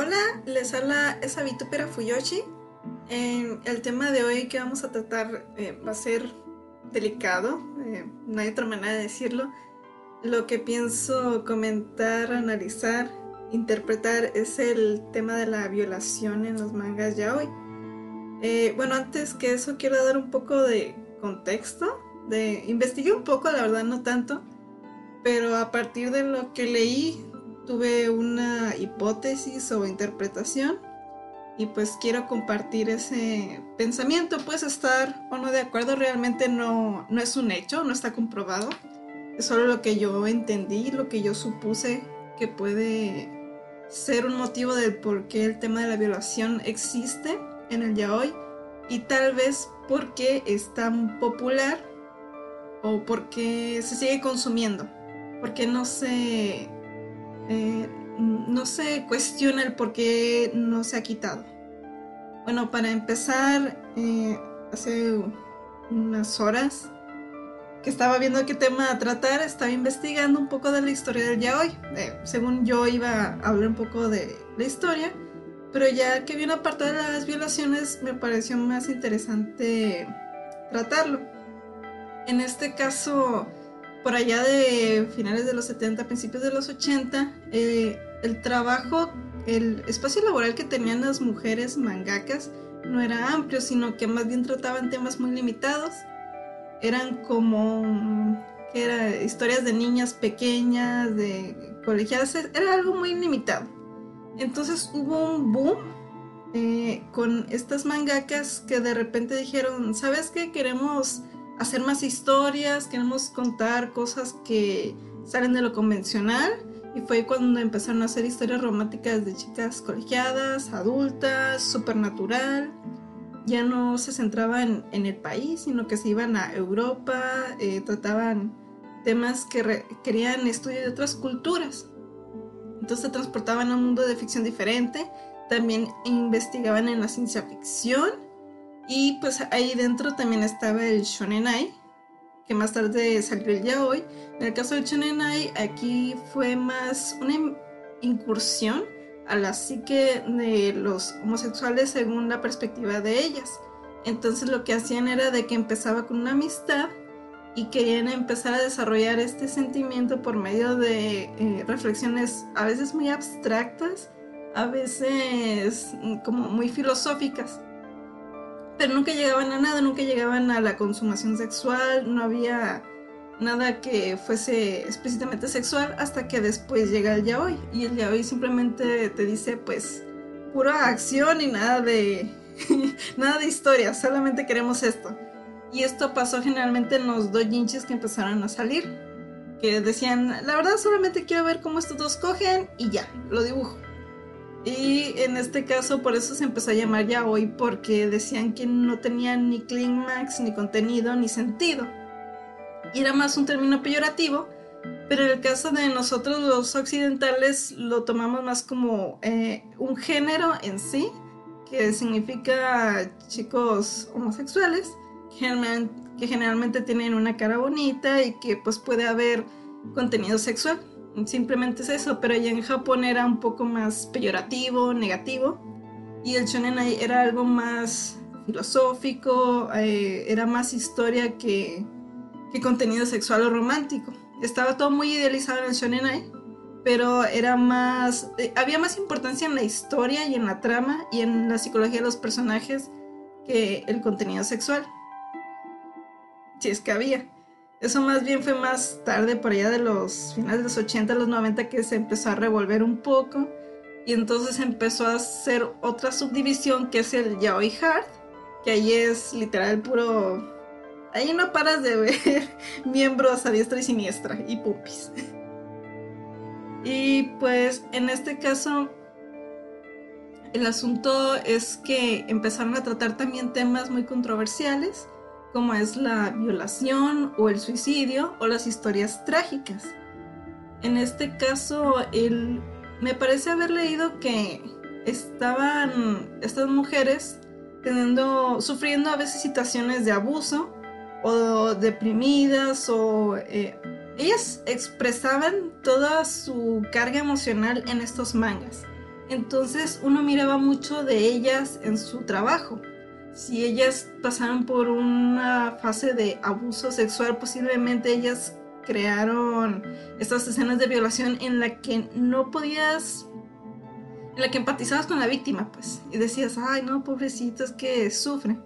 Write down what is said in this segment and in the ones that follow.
Hola, les habla esa Vitupera Fuyoshi. el tema de hoy que vamos a tratar eh, va a ser delicado, eh, no hay otra manera de decirlo. Lo que pienso comentar, analizar, interpretar es el tema de la violación en los mangas ya hoy. Eh, bueno, antes que eso quiero dar un poco de contexto, de investigué un poco, la verdad no tanto, pero a partir de lo que leí tuve una hipótesis o interpretación y pues quiero compartir ese pensamiento. Puedes estar o no de acuerdo, realmente no, no es un hecho, no está comprobado. Es solo lo que yo entendí, lo que yo supuse que puede ser un motivo del por qué el tema de la violación existe en el yaoi y tal vez porque es tan popular o porque se sigue consumiendo, porque no se eh, no se cuestiona el por qué no se ha quitado. Bueno, para empezar, eh, hace unas horas que estaba viendo qué tema tratar, estaba investigando un poco de la historia del yaoi. Eh, según yo iba a hablar un poco de la historia, pero ya que vi una parte de las violaciones, me pareció más interesante tratarlo. En este caso, por allá de finales de los 70, principios de los 80, eh, el trabajo, el espacio laboral que tenían las mujeres mangakas no era amplio, sino que más bien trataban temas muy limitados. Eran como que era historias de niñas pequeñas, de colegiadas, era algo muy limitado. Entonces hubo un boom eh, con estas mangakas que de repente dijeron, ¿sabes qué? Queremos hacer más historias, queremos contar cosas que salen de lo convencional. Y fue cuando empezaron a hacer historias románticas de chicas colegiadas, adultas, supernatural. Ya no se centraban en el país, sino que se iban a Europa, eh, trataban temas que querían estudio de otras culturas. Entonces se transportaban a un mundo de ficción diferente. También investigaban en la ciencia ficción y pues ahí dentro también estaba el Shonenai, que más tarde salió el yaoi. En el caso del Shonenai, aquí fue más una incursión a la psique de los homosexuales según la perspectiva de ellas. Entonces lo que hacían era de que empezaba con una amistad y querían empezar a desarrollar este sentimiento por medio de eh, reflexiones a veces muy abstractas, a veces mm, como muy filosóficas pero nunca llegaban a nada, nunca llegaban a la consumación sexual, no había nada que fuese explícitamente sexual hasta que después llega el yaoi y el yaoi simplemente te dice pues pura acción y nada de nada de historia, solamente queremos esto. Y esto pasó generalmente en los doujinshis que empezaron a salir, que decían, la verdad solamente quiero ver cómo estos dos cogen y ya, lo dibujo. Y en este caso por eso se empezó a llamar ya hoy porque decían que no tenía ni clímax, ni contenido, ni sentido. Y era más un término peyorativo, pero en el caso de nosotros los occidentales lo tomamos más como eh, un género en sí, que significa chicos homosexuales, que generalmente tienen una cara bonita y que pues puede haber contenido sexual simplemente es eso, pero allá en Japón era un poco más peyorativo, negativo, y el shonen era algo más filosófico, eh, era más historia que, que, contenido sexual o romántico. Estaba todo muy idealizado en el shonen pero era más, eh, había más importancia en la historia y en la trama y en la psicología de los personajes que el contenido sexual. Si es que había. Eso más bien fue más tarde, por allá de los finales de los 80, los 90, que se empezó a revolver un poco. Y entonces empezó a hacer otra subdivisión que es el Yaoi Hard, que ahí es literal puro... Ahí no paras de ver miembros a diestra y siniestra y pupis. Y pues en este caso el asunto es que empezaron a tratar también temas muy controversiales como es la violación o el suicidio o las historias trágicas. En este caso, me parece haber leído que estaban estas mujeres teniendo, sufriendo a veces situaciones de abuso o deprimidas o eh, ellas expresaban toda su carga emocional en estos mangas. Entonces uno miraba mucho de ellas en su trabajo. Si ellas pasaron por una fase de abuso sexual, posiblemente ellas crearon estas escenas de violación en la que no podías en la que empatizabas con la víctima, pues, y decías, ay, no, pobrecito, es que sufre.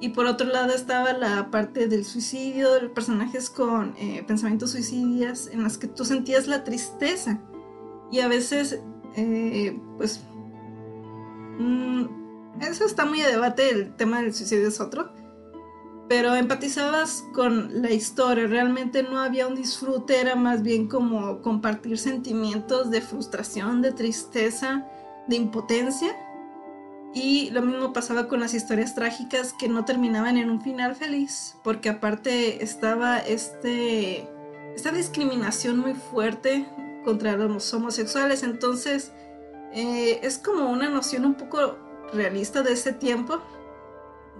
Y por otro lado estaba la parte del suicidio, de personajes con eh, pensamientos suicidas, en las que tú sentías la tristeza. Y a veces, eh, pues, mm, eso está muy a debate, el tema del suicidio es otro pero empatizabas con la historia, realmente no había un disfrute, era más bien como compartir sentimientos de frustración, de tristeza, de impotencia. Y lo mismo pasaba con las historias trágicas que no terminaban en un final feliz, porque aparte estaba este, esta discriminación muy fuerte contra los homosexuales, entonces eh, es como una noción un poco realista de ese tiempo,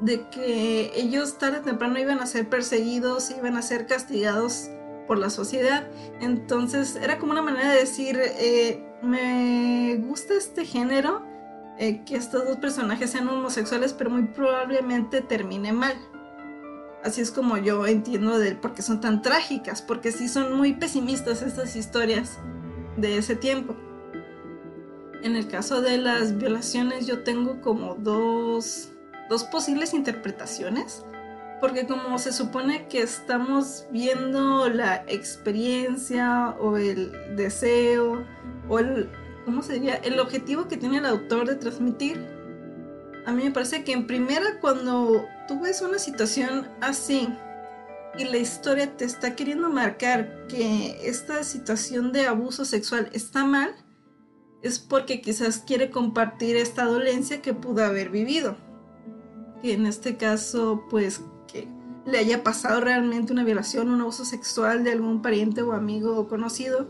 de que ellos tarde o temprano iban a ser perseguidos, iban a ser castigados por la sociedad. Entonces era como una manera de decir, eh, me gusta este género, eh, que estos dos personajes sean homosexuales, pero muy probablemente termine mal. Así es como yo entiendo de por qué son tan trágicas, porque sí son muy pesimistas estas historias de ese tiempo. En el caso de las violaciones yo tengo como dos dos posibles interpretaciones, porque como se supone que estamos viendo la experiencia o el deseo o el, ¿cómo sería? El objetivo que tiene el autor de transmitir, a mí me parece que en primera cuando tú ves una situación así y la historia te está queriendo marcar que esta situación de abuso sexual está mal, es porque quizás quiere compartir esta dolencia que pudo haber vivido que en este caso pues que le haya pasado realmente una violación, un abuso sexual de algún pariente o amigo o conocido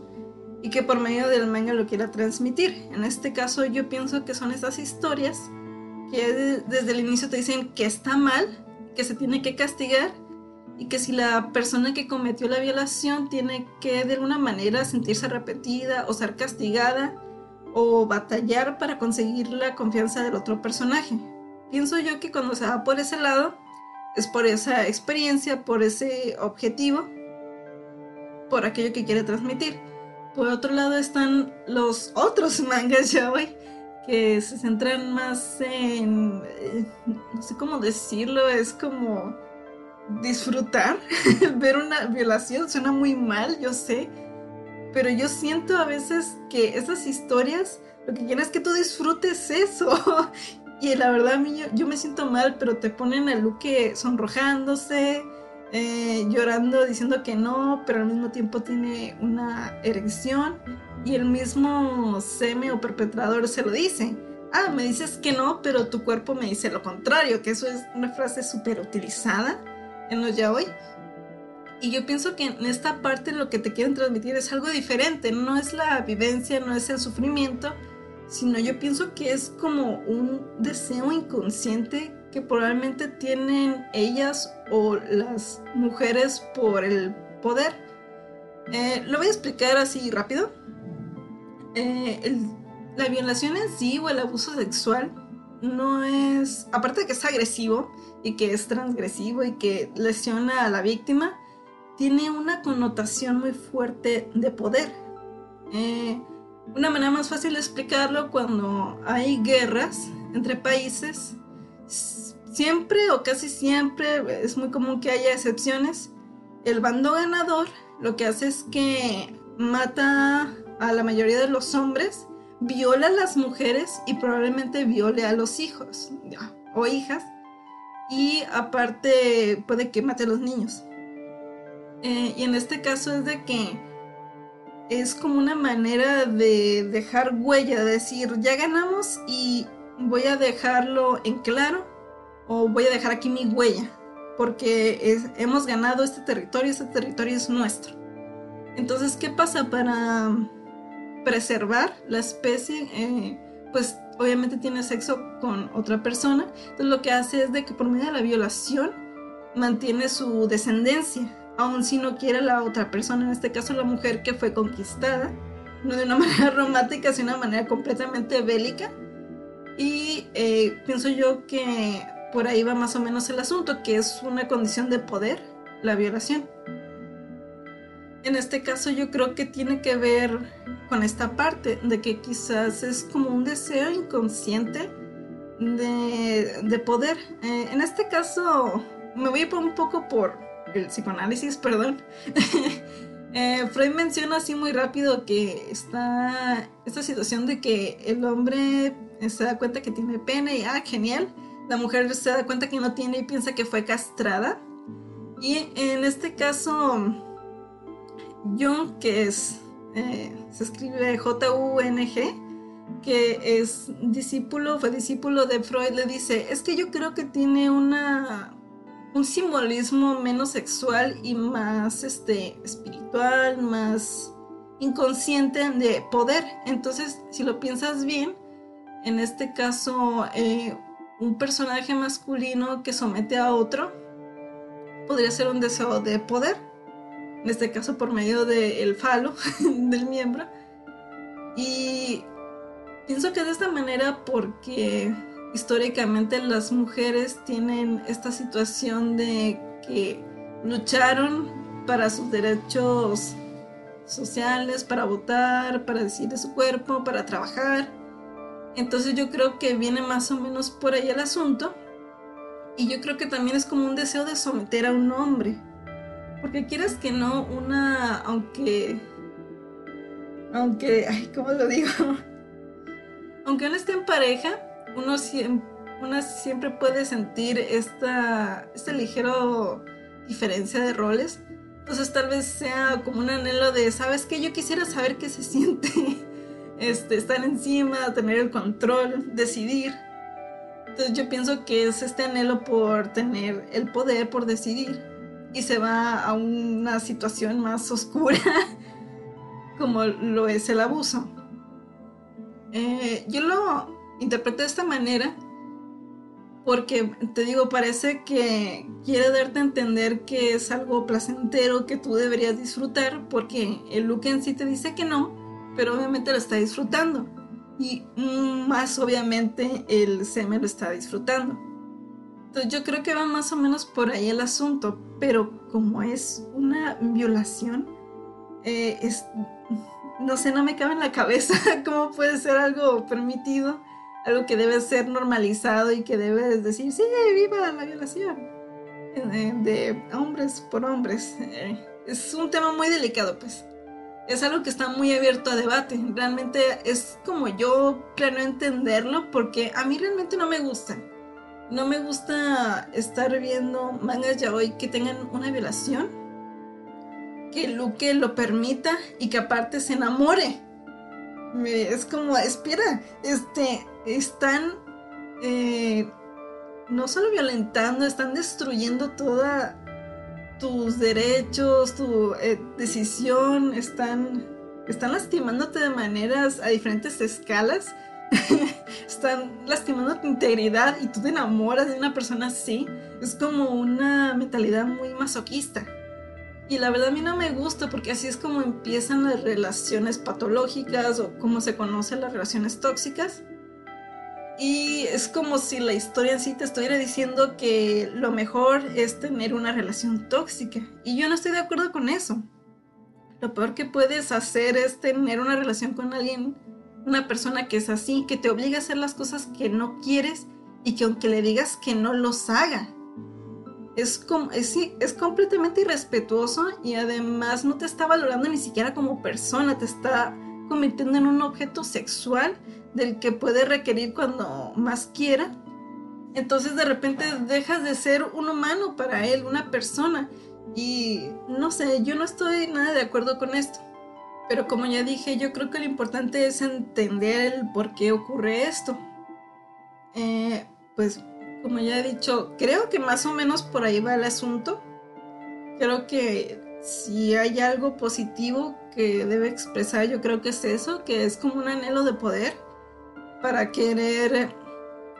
y que por medio del manga lo quiera transmitir. En este caso yo pienso que son estas historias que desde el inicio te dicen que está mal, que se tiene que castigar y que si la persona que cometió la violación tiene que de alguna manera sentirse arrepentida o ser castigada o batallar para conseguir la confianza del otro personaje pienso yo que cuando se va por ese lado es por esa experiencia, por ese objetivo, por aquello que quiere transmitir. Por otro lado están los otros mangas yaoi que se centran más en, eh, no sé cómo decirlo, es como disfrutar, ver una violación suena muy mal, yo sé, pero yo siento a veces que esas historias lo que quieren es que tú disfrutes eso Y la verdad, a yo, me siento mal, pero te ponen a Luke sonrojándose, eh, llorando, diciendo que no, pero al mismo tiempo tiene una erección. Y el mismo seme o perpetrador se lo dice. Ah, me dices que no, pero tu cuerpo me dice lo contrario, que eso es una frase súper utilizada en los yaoi. Y yo pienso que en esta parte lo que te quieren transmitir es algo diferente, no es la vivencia, no es el sufrimiento, sino yo pienso que es como un deseo inconsciente que probablemente tienen ellas o las mujeres por el poder. Eh, lo voy a explicar así rápido. Eh, la violación en sí o el abuso sexual no es, aparte de que es agresivo y que es transgresivo y que lesiona a la víctima, tiene una connotación muy fuerte de poder. Eh, una manera más fácil de explicarlo cuando hay guerras entre países, siempre o casi siempre, es muy común que haya excepciones, el bando ganador lo que hace es que mata a la mayoría de los hombres, viola a las mujeres y probablemente viole a los hijos o hijas y aparte puede que mate a los niños. Eh, y en este caso es de que es como una manera de dejar huella, de decir, ya ganamos y voy a dejarlo en claro o voy a dejar aquí mi huella, porque hemos ganado este territorio, este territorio es nuestro. Entonces, ¿qué pasa para preservar la especie? Eh, pues obviamente tiene sexo con otra persona, entonces lo que hace es de que por medio de la violación mantiene su descendencia aun si no quiere la otra persona, en este caso la mujer que fue conquistada, no de una manera romántica, sino de una manera completamente bélica. Y eh, pienso yo que por ahí va más o menos el asunto, que es una condición de poder, la violación. En este caso yo creo que tiene que ver con esta parte de que quizás es como un deseo inconsciente de, poder. Eh, en este caso me voy a un poco por el psicoanálisis, perdón. Eh, Freud menciona así muy rápido que está esta situación de que el hombre se da cuenta que tiene pene y ah, genial. La mujer se da cuenta que no tiene y piensa que fue castrada. Y en este caso, Jung, que es, eh, se escribe J-U-N-G, que es discípulo, fue discípulo de Freud, le dice, es que yo creo que tiene una, un simbolismo menos sexual y más este, espiritual, más inconsciente de poder. Entonces, si lo piensas bien, en este caso, eh, un personaje masculino que somete a otro podría ser un deseo de poder, en este caso por medio del falo del miembro. Y pienso que de esta manera porque históricamente las mujeres tienen esta situación de que lucharon para sus derechos sociales, para votar, para decir de su cuerpo, para trabajar. Entonces yo creo que viene más o menos por ahí el asunto. Y yo creo que también es como un deseo de someter a un hombre. Porque quieras que no, una, aunque, aunque, ay, ¿cómo lo digo? aunque uno esté en pareja, uno siempre, una siempre puede sentir esta, esta ligero diferencia de roles. Entonces tal vez sea como un anhelo de, ¿sabes qué? Yo quisiera saber qué se siente este, estar encima, tener el control, decidir. Entonces yo pienso que es este anhelo por tener el poder, por decidir. Y se va a una situación más oscura, como lo es el abuso. Eh, yo lo interpreto de esta manera porque te digo, parece que quiere darte a entender que es algo placentero que tú deberías disfrutar, porque el look en sí te dice que no, pero obviamente lo está disfrutando. Y más obviamente el seme lo está disfrutando. Entonces yo creo que va más o menos por ahí el asunto, pero como es una violación, eh, es, no sé, no me cabe en la cabeza cómo puede ser algo permitido, algo que debe ser normalizado y que debes decir, sí, viva la violación eh, de hombres por hombres. Eh, es un tema muy delicado, pues es algo que está muy abierto a debate. Realmente es como yo planeo entenderlo porque a mí realmente no me gusta. No me gusta estar viendo mangas ya hoy que tengan una violación, que Luke lo permita y que aparte se enamore. Es como, espera, este, están eh, no solo violentando, están destruyendo toda tus derechos, tu eh, decisión están, están lastimándote de maneras a diferentes escalas. están lastimando tu integridad y tú te enamoras de una persona así. Es como una mentalidad muy masoquista. Y la verdad a mí no me gusta porque así es como empiezan las relaciones patológicas o como se conocen las relaciones tóxicas. Y es como si la historia en sí te estuviera diciendo que lo mejor es tener una relación tóxica. Y yo no estoy de acuerdo con eso. Lo peor que puedes hacer es tener una relación con alguien, una persona que es así, que te obliga a hacer las cosas que no quieres y que aunque le digas que no los haga. Es, como, es, es completamente irrespetuoso y además no te está valorando ni siquiera como persona, te está convirtiendo en un objeto sexual del que puede requerir cuando más quiera. Entonces de repente dejas de ser un humano para él, una persona. Y no sé, yo no estoy nada de acuerdo con esto. Pero como ya dije, yo creo que lo importante es entender el por qué ocurre esto. Eh, pues como ya he dicho, creo que más o menos por ahí va el asunto. Creo que si hay algo positivo que debe expresar, yo creo que es eso, que es como un anhelo de poder para querer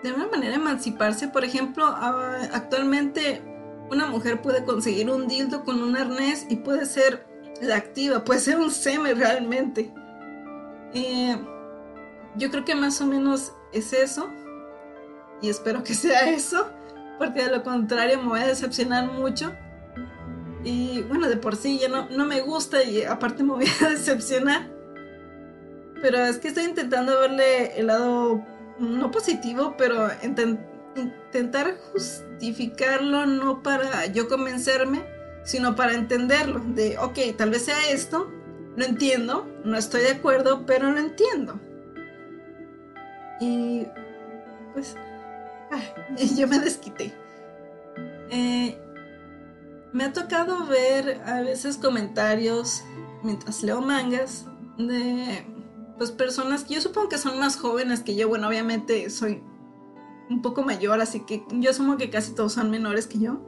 de una manera emanciparse. Por ejemplo, actualmente una mujer puede conseguir un dildo con un arnés y puede ser la activa, puede ser un seme realmente. Eh, yo creo que más o menos es eso. Y espero que sea eso. Porque de lo contrario me voy a decepcionar mucho. Y bueno, de por sí ya no, no me gusta y aparte me voy a decepcionar. Pero es que estoy intentando verle el lado no positivo, pero intentar justificarlo no para yo convencerme, sino para entenderlo. De, ok, tal vez sea esto, lo entiendo, no estoy de acuerdo, pero lo entiendo. Y pues, yo me desquité. Eh, me ha tocado ver a veces comentarios mientras leo mangas de pues personas que yo supongo que son más jóvenes que yo. Bueno, obviamente soy un poco mayor, así que yo asumo que casi todos son menores que yo.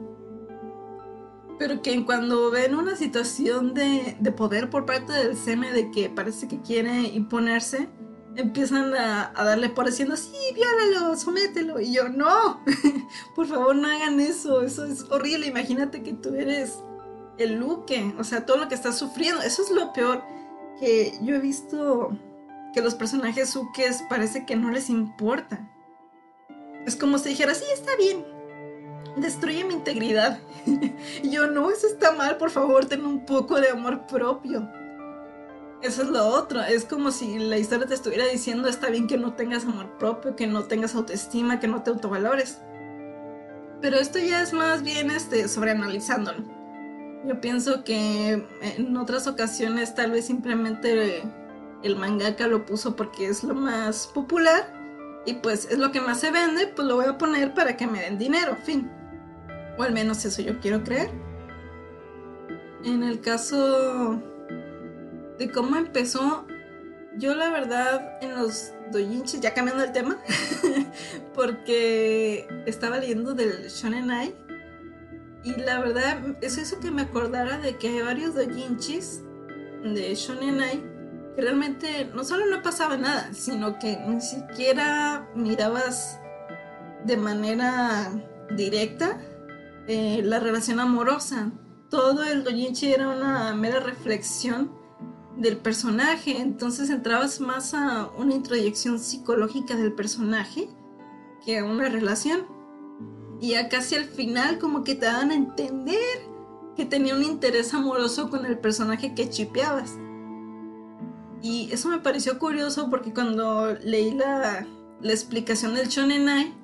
Pero que cuando ven una situación de, de poder por parte del SEME de que parece que quiere imponerse, empiezan a, darle por haciendo, sí, viólalo, somételo. Y yo, no, por favor no hagan eso, eso es horrible. Imagínate que tú eres el Luque, o sea, todo lo que estás sufriendo. Eso es lo peor que yo he visto que los personajes Ukes parece que no les importa. Es como si dijera, sí, está bien, destruye mi integridad. y yo, no, eso está mal, por favor, ten un poco de amor propio. Eso es lo otro. Es como si la historia te estuviera diciendo está bien que no tengas amor propio, que no tengas autoestima, que no te autovalores. Pero esto ya es más bien este, sobreanalizándolo. Yo pienso que en otras ocasiones tal vez simplemente el mangaka lo puso porque es lo más popular y pues es lo que más se vende, pues lo voy a poner para que me den dinero, fin. O al menos eso yo quiero creer. En el caso de cómo empezó, yo la verdad en los doujinshis, ya cambiando el tema, porque estaba leyendo del Shonen Ai y la verdad es eso que me acordara de que hay varios doujinshis de Shonen Ai que realmente no solo no pasaba nada, sino que ni siquiera mirabas de manera directa eh, la relación amorosa. Todo el doujinshi era una mera reflexión del personaje, entonces entrabas más a una introyección psicológica del personaje que a una relación. Y ya casi al final como que te dan a entender que tenía un interés amoroso con el personaje que chipeabas. Y eso me pareció curioso porque cuando leí la, explicación del Shonenai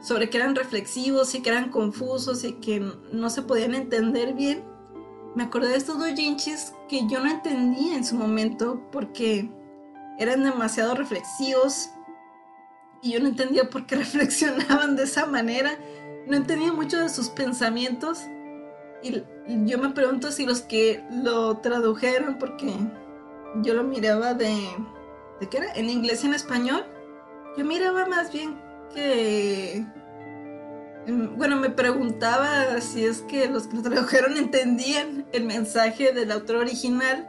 sobre que eran reflexivos y que eran confusos y que no se podían entender bien, me acordé de estos doujinshis que yo no entendía en su momento porque eran demasiado reflexivos y yo no entendía por qué reflexionaban de esa manera. No entendía mucho de sus pensamientos y yo me pregunto si los que lo tradujeron, porque yo lo miraba de... ¿De qué era? ¿En inglés y en español? Yo miraba más bien que bueno, me preguntaba si es que los que lo tradujeron entendían el mensaje del autor original,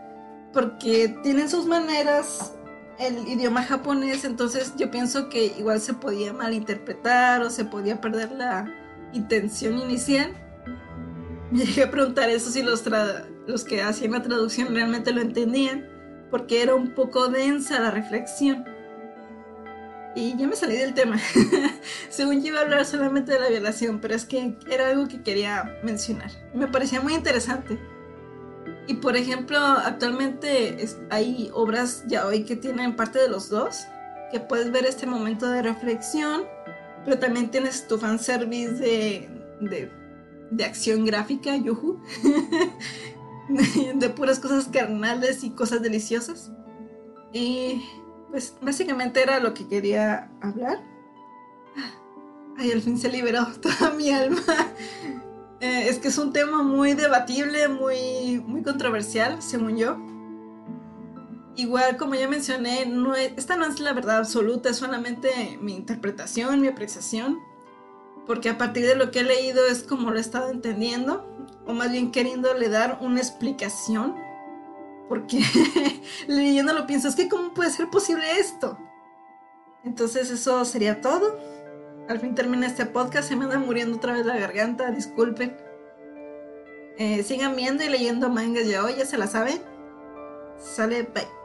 porque tienen sus maneras el idioma japonés, entonces yo pienso que igual se podía malinterpretar o se podía perder la intención inicial. Me llegué a preguntar eso si los, los que hacían la traducción realmente lo entendían, porque era un poco densa la reflexión. Y ya me salí del tema. Según yo iba a hablar solamente de la violación, pero es que era algo que quería mencionar. Me parecía muy interesante. Y por ejemplo, actualmente hay obras ya hoy que tienen parte de los dos, que puedes ver este momento de reflexión, pero también tienes tu fanservice de, de, de acción gráfica, yuhu, de puras cosas carnales y cosas deliciosas. Y pues básicamente era lo que quería hablar. Ay, al fin se liberó toda mi alma. Eh, es que es un tema muy debatible, muy, muy controversial, según yo. Igual, como ya mencioné, no esta no es la verdad absoluta, es solamente mi interpretación, mi apreciación. Porque a partir de lo que he leído es como lo he estado entendiendo, o más bien queriéndole dar una explicación porque leyéndolo pienso, es que ¿cómo puede ser posible esto? Entonces eso sería todo. Al fin termina este podcast, se me anda muriendo otra vez la garganta, disculpen. Eh, sigan viendo y leyendo mangas ya hoy, ya se la saben. Sale, bye.